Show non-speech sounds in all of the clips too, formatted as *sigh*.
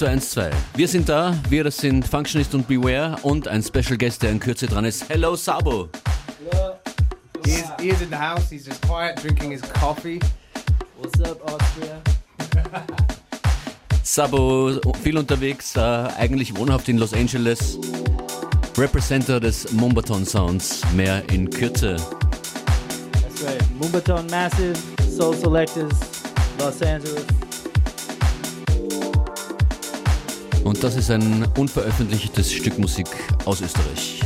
1212. Wir sind da, wir das sind Functionist und Beware und ein Special Guest, der in Kürze dran ist. Hello Sabo. Hello. He is, he is in the house, he's just quiet, drinking his coffee. What's up, Austria? *laughs* Sabo, viel unterwegs, äh, eigentlich wohnhaft in Los Angeles. Representer des Mumbaton Sounds, mehr in Kürze. That's right. Mumbaton Massive, Soul Selectors, Los Angeles. Und das ist ein unveröffentlichtes Stück Musik aus Österreich.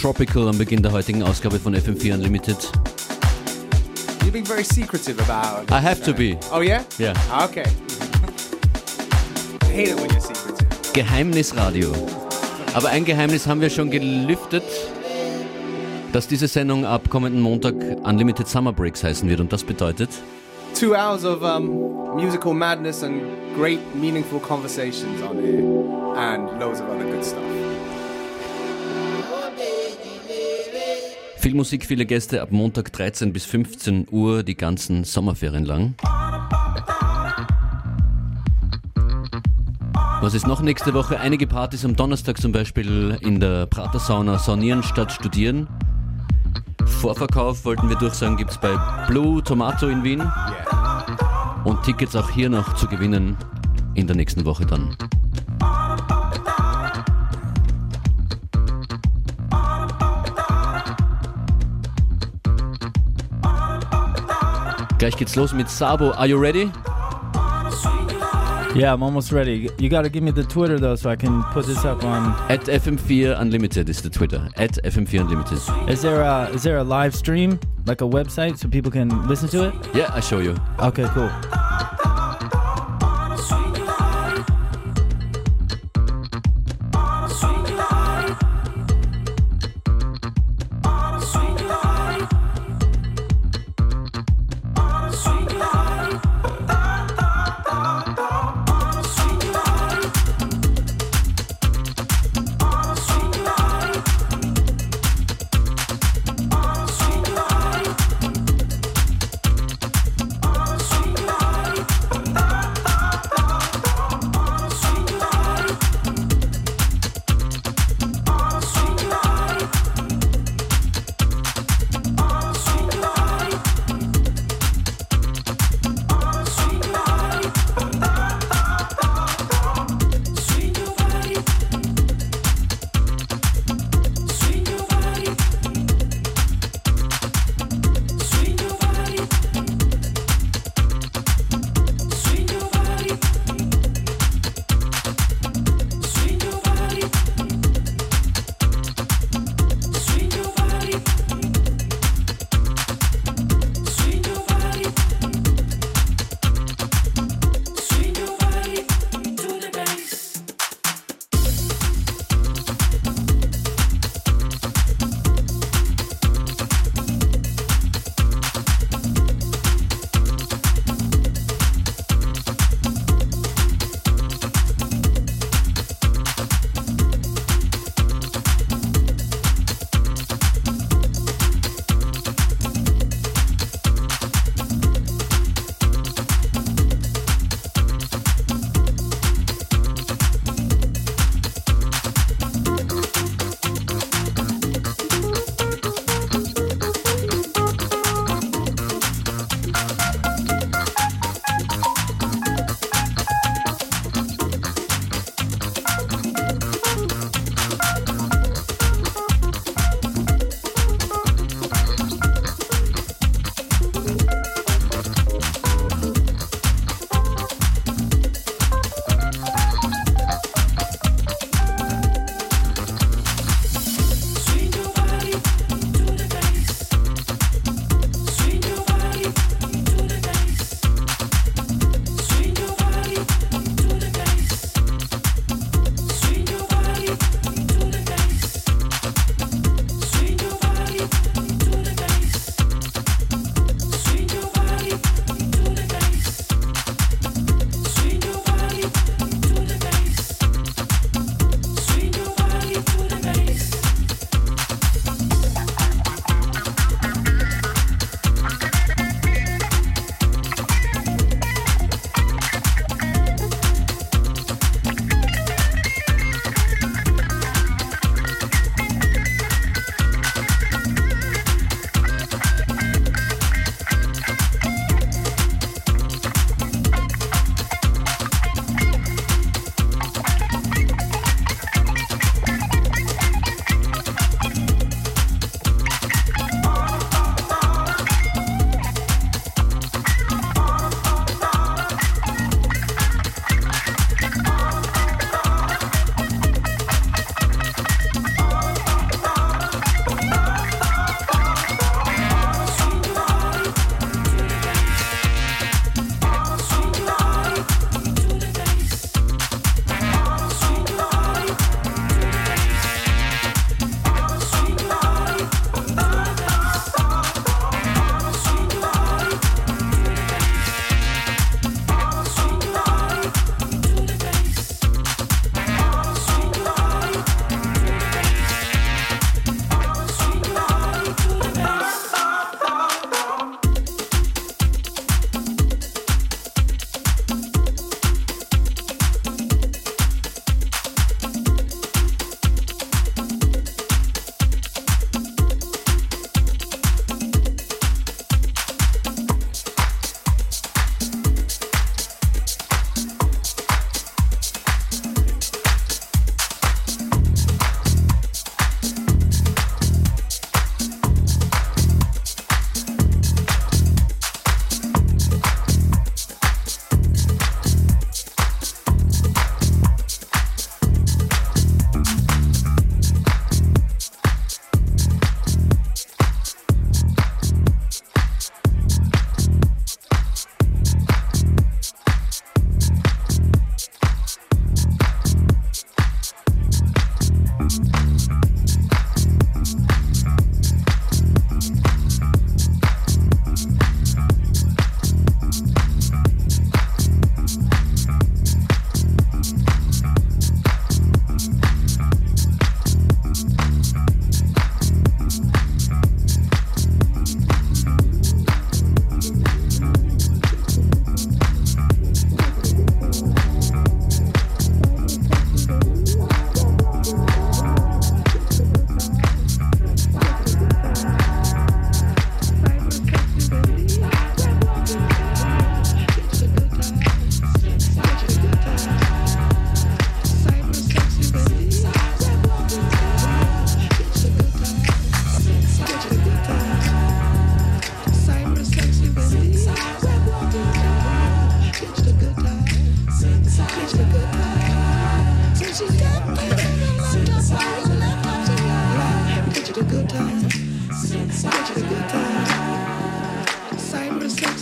Tropical am Beginn der heutigen Ausgabe von FM4 Unlimited. You're being very secretive about. I have to be. Oh yeah. Ja. Okay. I hate it when you're secretive. Geheimnisradio. Aber ein Geheimnis haben wir schon gelüftet, dass diese Sendung ab kommenden Montag Unlimited Summer Breaks heißen wird. Und das bedeutet, Two hours of um, musical madness and great meaningful conversations on here, and loads of other good stuff. Viel Musik, viele Gäste ab Montag 13 bis 15 Uhr die ganzen Sommerferien lang. Was ist noch nächste Woche? Einige Partys am Donnerstag zum Beispiel in der Prater Sauna Saunieren statt Studieren. Vorverkauf wollten wir durchsagen, gibt es bei Blue Tomato in Wien. Und Tickets auch hier noch zu gewinnen in der nächsten Woche dann. Gleich geht's los mit Sabo. Are you ready? Yeah, I'm almost ready. You got to give me the Twitter though, so I can put this up on. At FM4 Unlimited is the Twitter. At FM4 Unlimited. Is there a is there a live stream like a website so people can listen to it? Yeah, I show you. Okay, cool.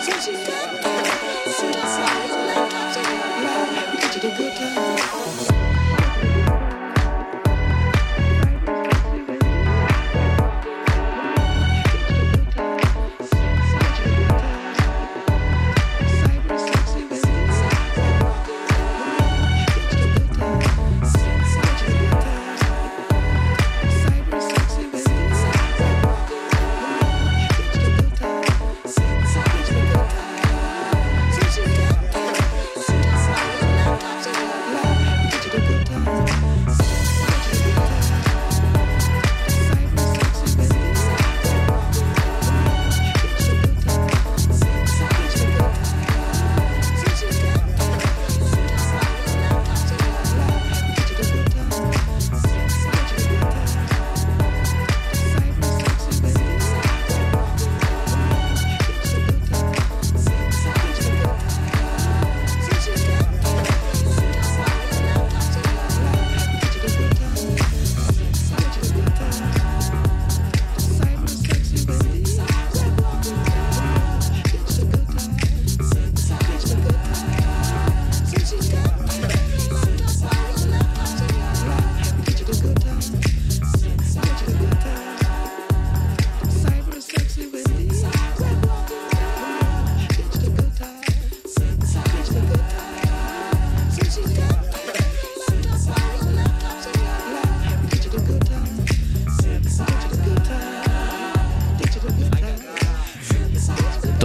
Since she's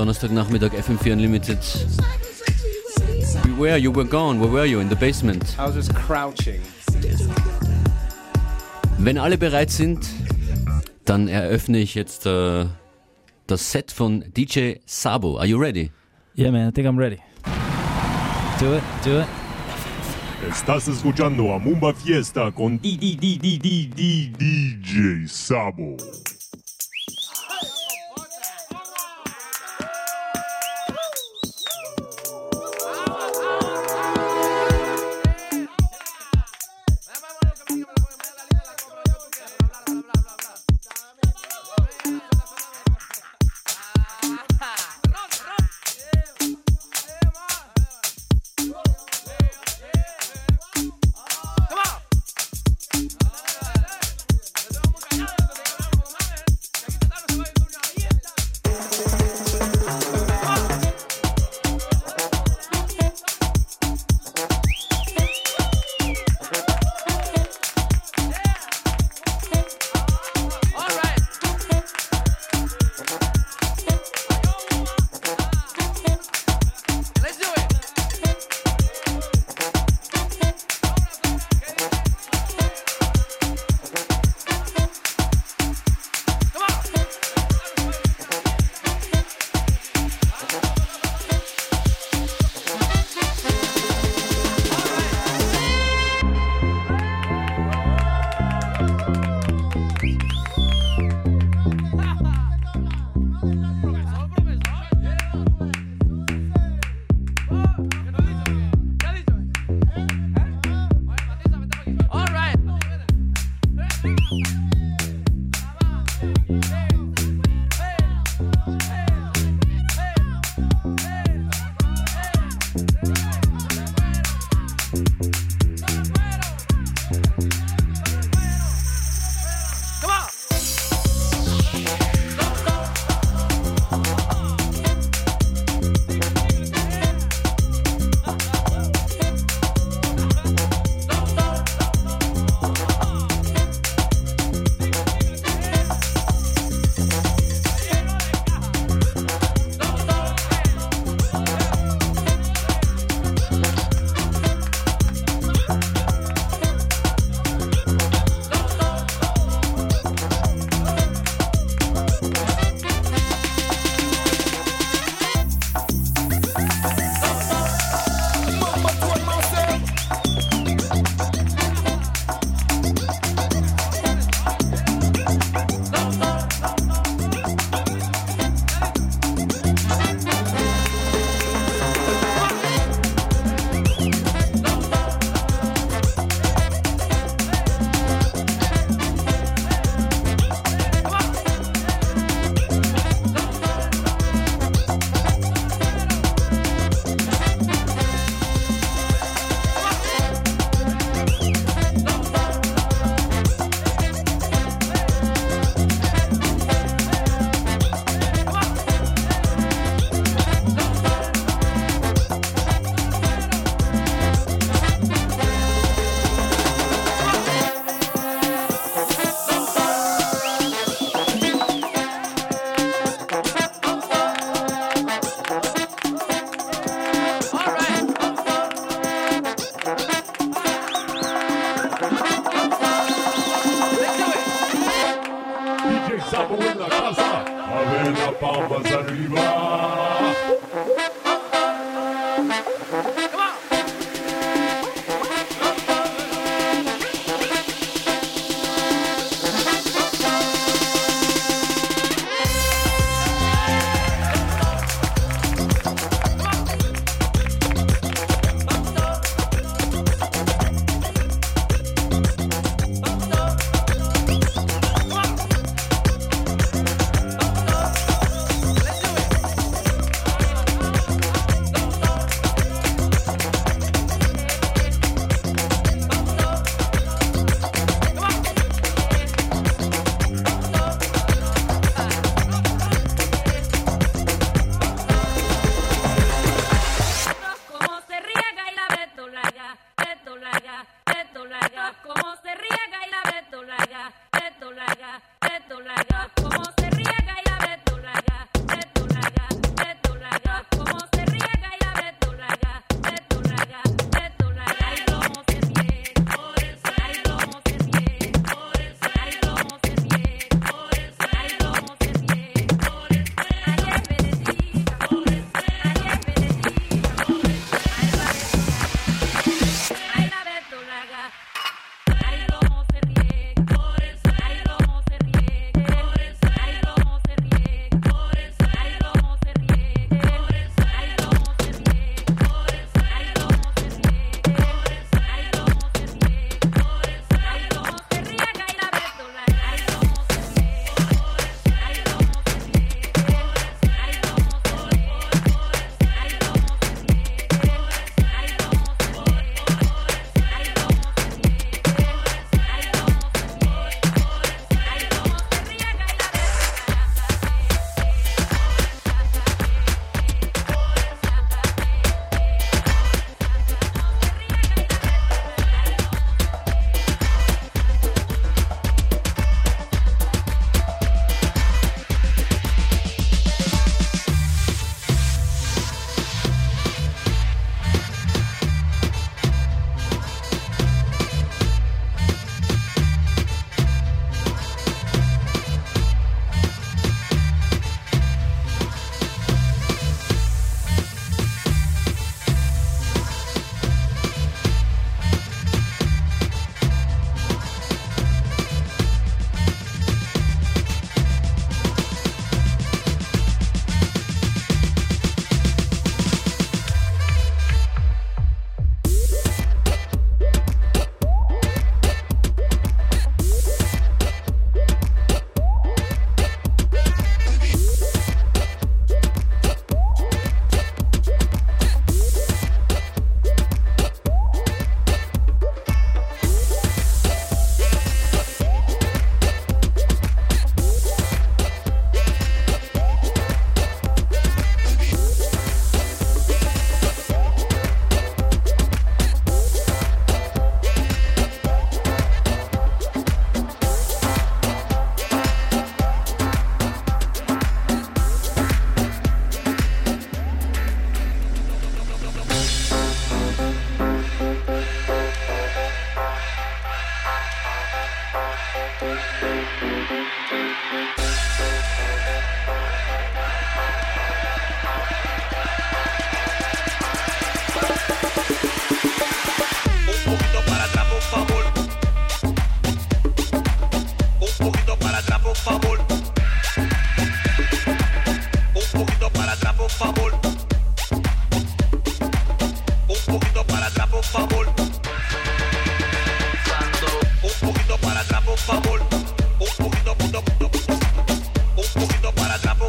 Donnerstagnachmittag FM4 Unlimited. Beware, you were gone. Where were you? In the basement. I was just crouching. Wenn alle bereit sind, dann eröffne ich jetzt äh, das Set von DJ Sabo. Are you ready? Yeah, man, I think I'm ready. Do it, do it. Estás escuchando a Mumba Fiesta con DJ Sabo.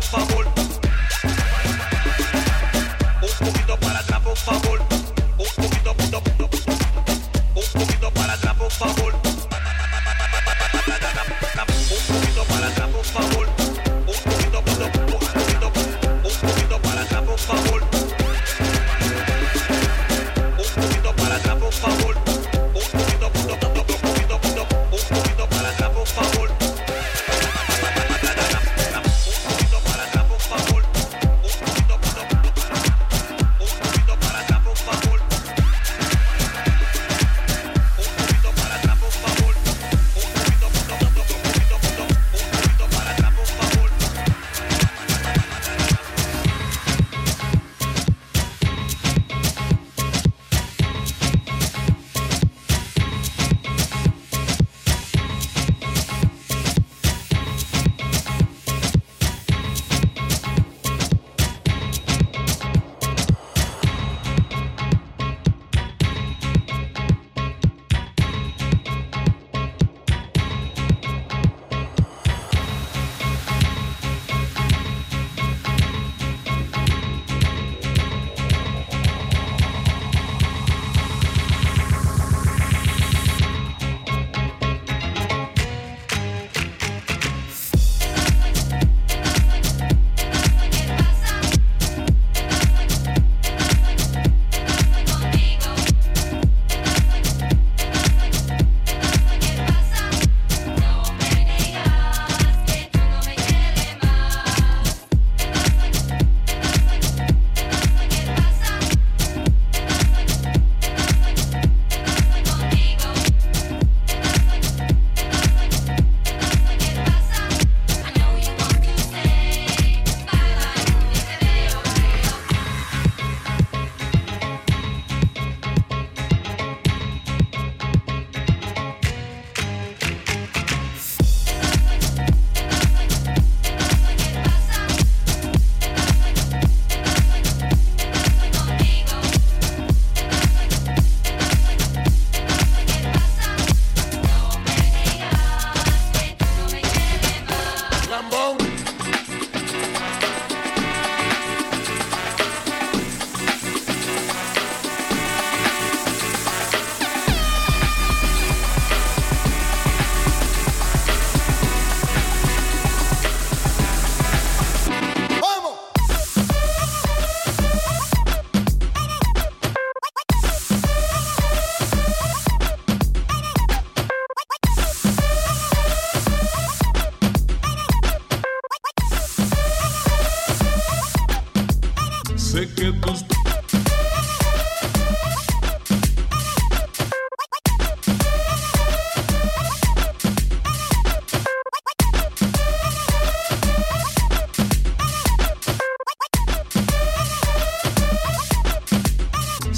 Favor.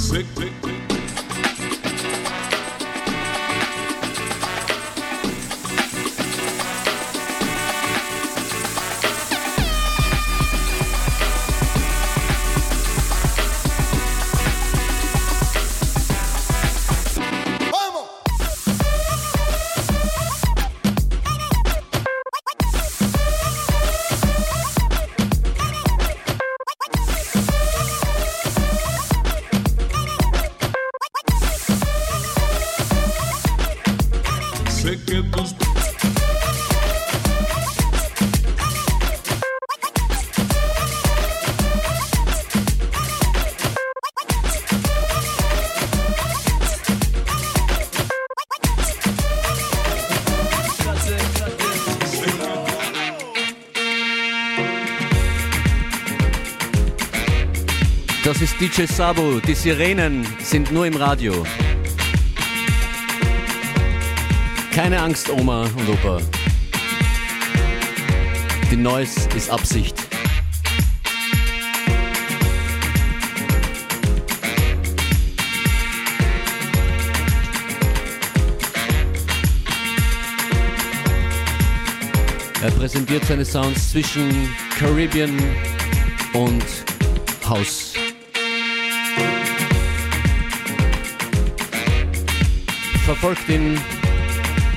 Das ist DJ Sabo. Die Sirenen sind nur im Radio. Keine Angst, Oma und Opa. Die Noise ist Absicht. Er präsentiert seine Sounds zwischen Caribbean und House. Verfolgt ihn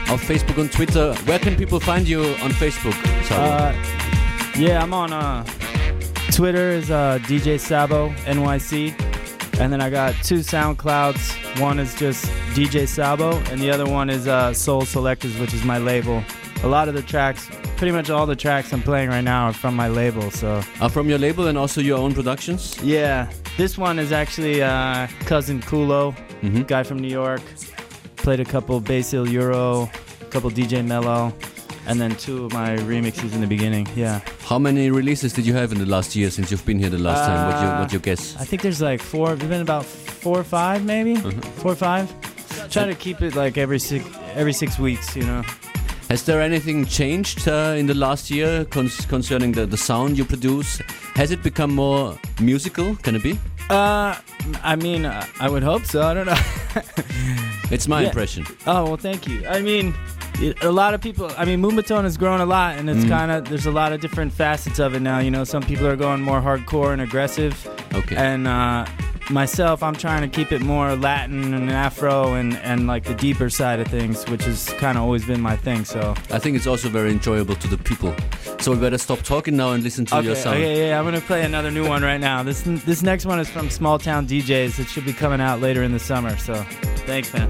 auf Facebook und Twitter. Where can people find you on Facebook? Uh, yeah, I'm on uh, Twitter is uh, DJ Sabo NYC, and then I got two SoundClouds. One is just DJ Sabo, and the other one is uh, Sol Selectas, which is my label. A lot of the tracks, pretty much all the tracks I'm playing right now are from my label. So Are from your label and also your own productions? yeah, this one is actually uh, cousin Kulo, Mhm. guy from New York. Played a couple Basil Euro, a couple DJ Mello, and then two of my remixes in the beginning. Yeah. How many releases did you have in the last year since you've been here the last time? What you Uh, what you guess? I think there's like four. We've been about four or five, maybe four or five. Try to keep it like every six every six weeks, you know. Has there anything changed uh, in the last year concerning the, the sound you produce? Has it become more musical? Can it be? Uh, I mean, uh, I would hope so. I don't know. *laughs* It's my Yeah. impression. oh well, thank you. I mean, it, a lot of people. I mean, Moombahton has grown a lot, and it's kind of there's a lot of different facets of it now. You know, some people are going more hardcore and aggressive, Okay. and uh, myself, I'm trying to keep it more Latin and Afro and and like the deeper side of things, which has kind of always been my thing. So. I think it's also very enjoyable to the people. So we better stop talking now and listen to your Okay, sound. okay, yeah, I'm gonna play another new one right now. This this next one is from Small Town DJs. It should be coming out later in the summer. So, thanks, man.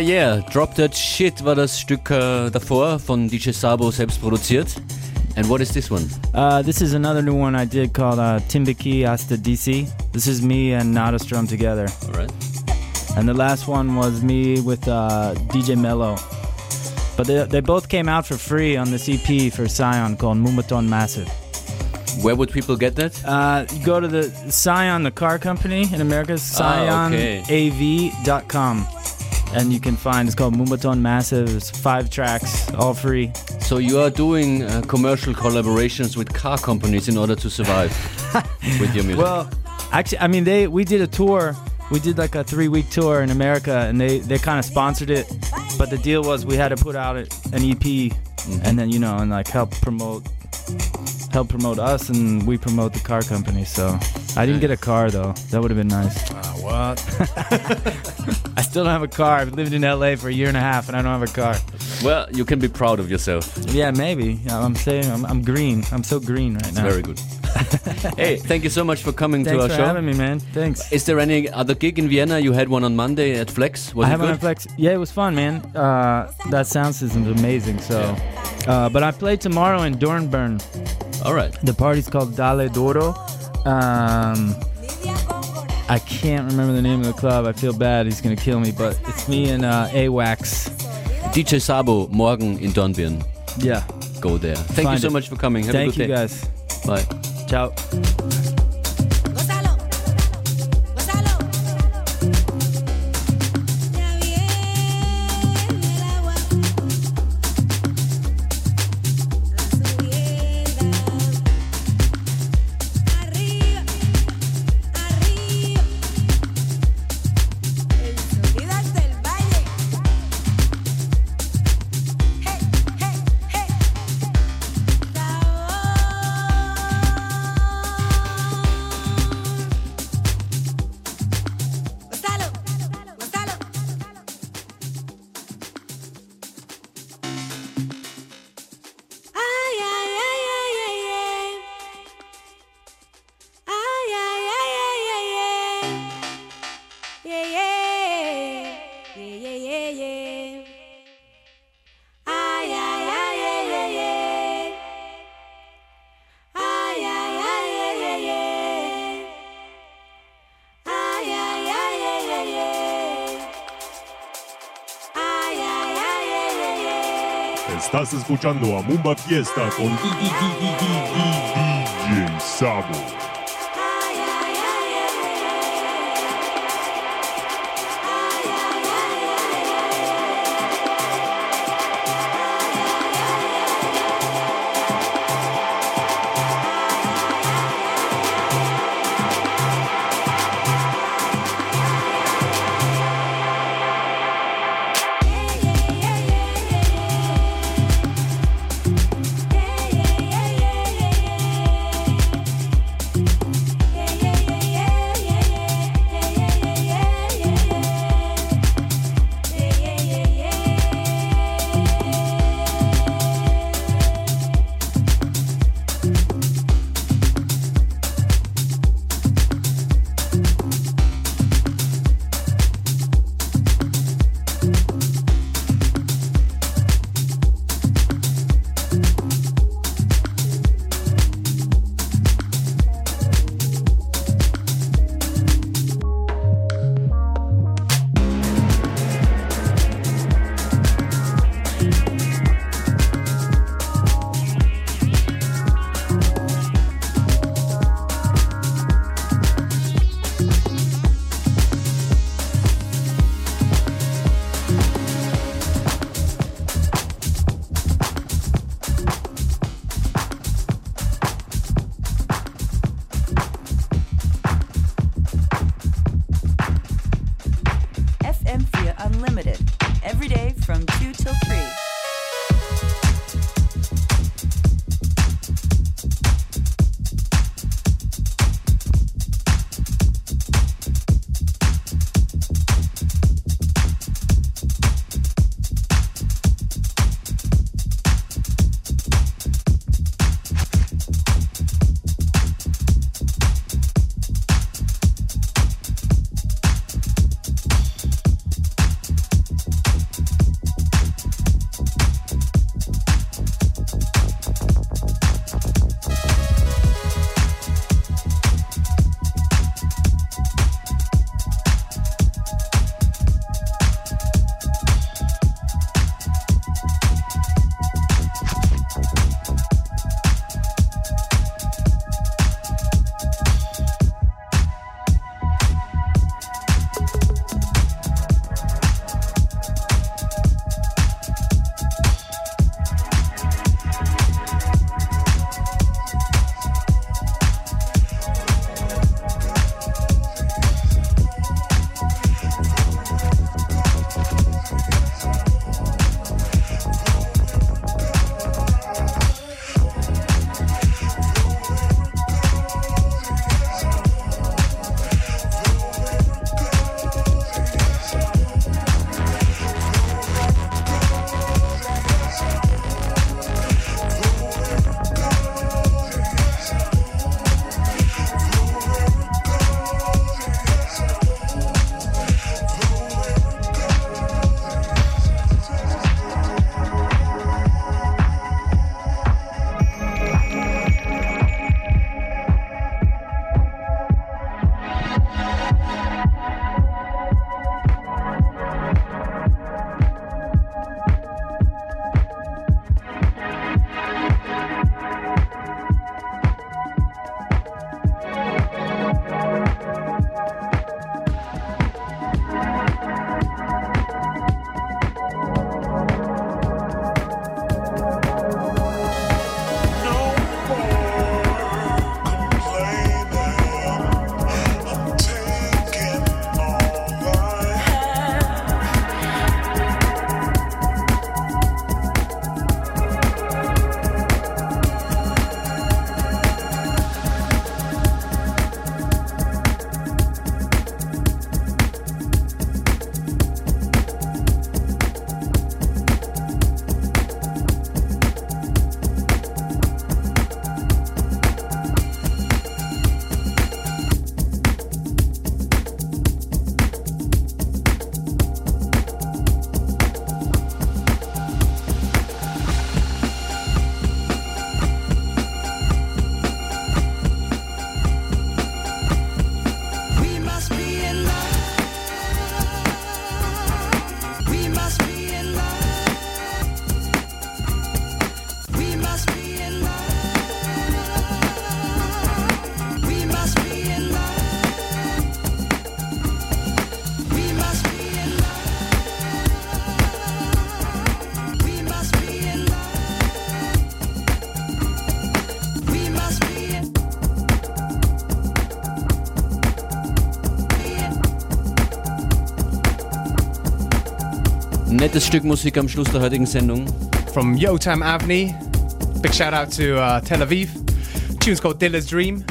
Yeah, yeah, Drop That Shit war das Stück äh, davor von DJ Sabo selbst produziert. And what is this one? Uh, this is another new one I did called uh, Timbiki Hasta DC. This is me and Nadastrom together. Alright. And the last one was me with uh, DJ Mello. But they, they both came out for free on this EP for Scion called Moombahton Massive. Where would people get that? Uh, you go to the Scion, the car company in America, Ah, okay. scionav.com. And you can find it's called Moombahton Massive. It's five tracks, all free. So you are doing uh, commercial collaborations with car companies in order to survive *laughs* with your music. Well, actually, I mean, they we did a tour. We did like a three week tour in America, and they they kind of sponsored it. But the deal was we had to put out an EP, and then you know, and like help promote help promote us, and we promote the car company. So I didn't get a car though. That would have been nice. what? *laughs* *laughs* I still don't have a car. I've lived in LA for a year and a half, and I don't have a car. well, you can be proud of yourself. Yeah, maybe. I'm saying I'm, I'm green. I'm so green right now. Very good. *laughs* hey, thank you so much for coming Thanks to our for show. having me, man. Thanks. Is there any other gig in Vienna? You had one on Monday at Flex. Was I it have good? an flex. Yeah, it was fun, man. Uh, that sound system's amazing. So, uh, but I play tomorrow in Dornbirn. All right. The party's called Dale Doro. Um, I can't remember the name of the club. I feel bad. He's gonna kill me. But it's me and uh, AWAX. DJ Sabo, morgen in Dornbirn. Yeah. Go there. Thank you so it. much for coming. Have Thank a good you day. guys. Bye. Ciao. Estás escuchando a Mumba Fiesta con DJ Sabo. Nettes Stück Musik am Schluss der heutigen Sendung. From Yotam Avni. Big shout out to uh, Tel Aviv. Tune's called Dilla's Dream.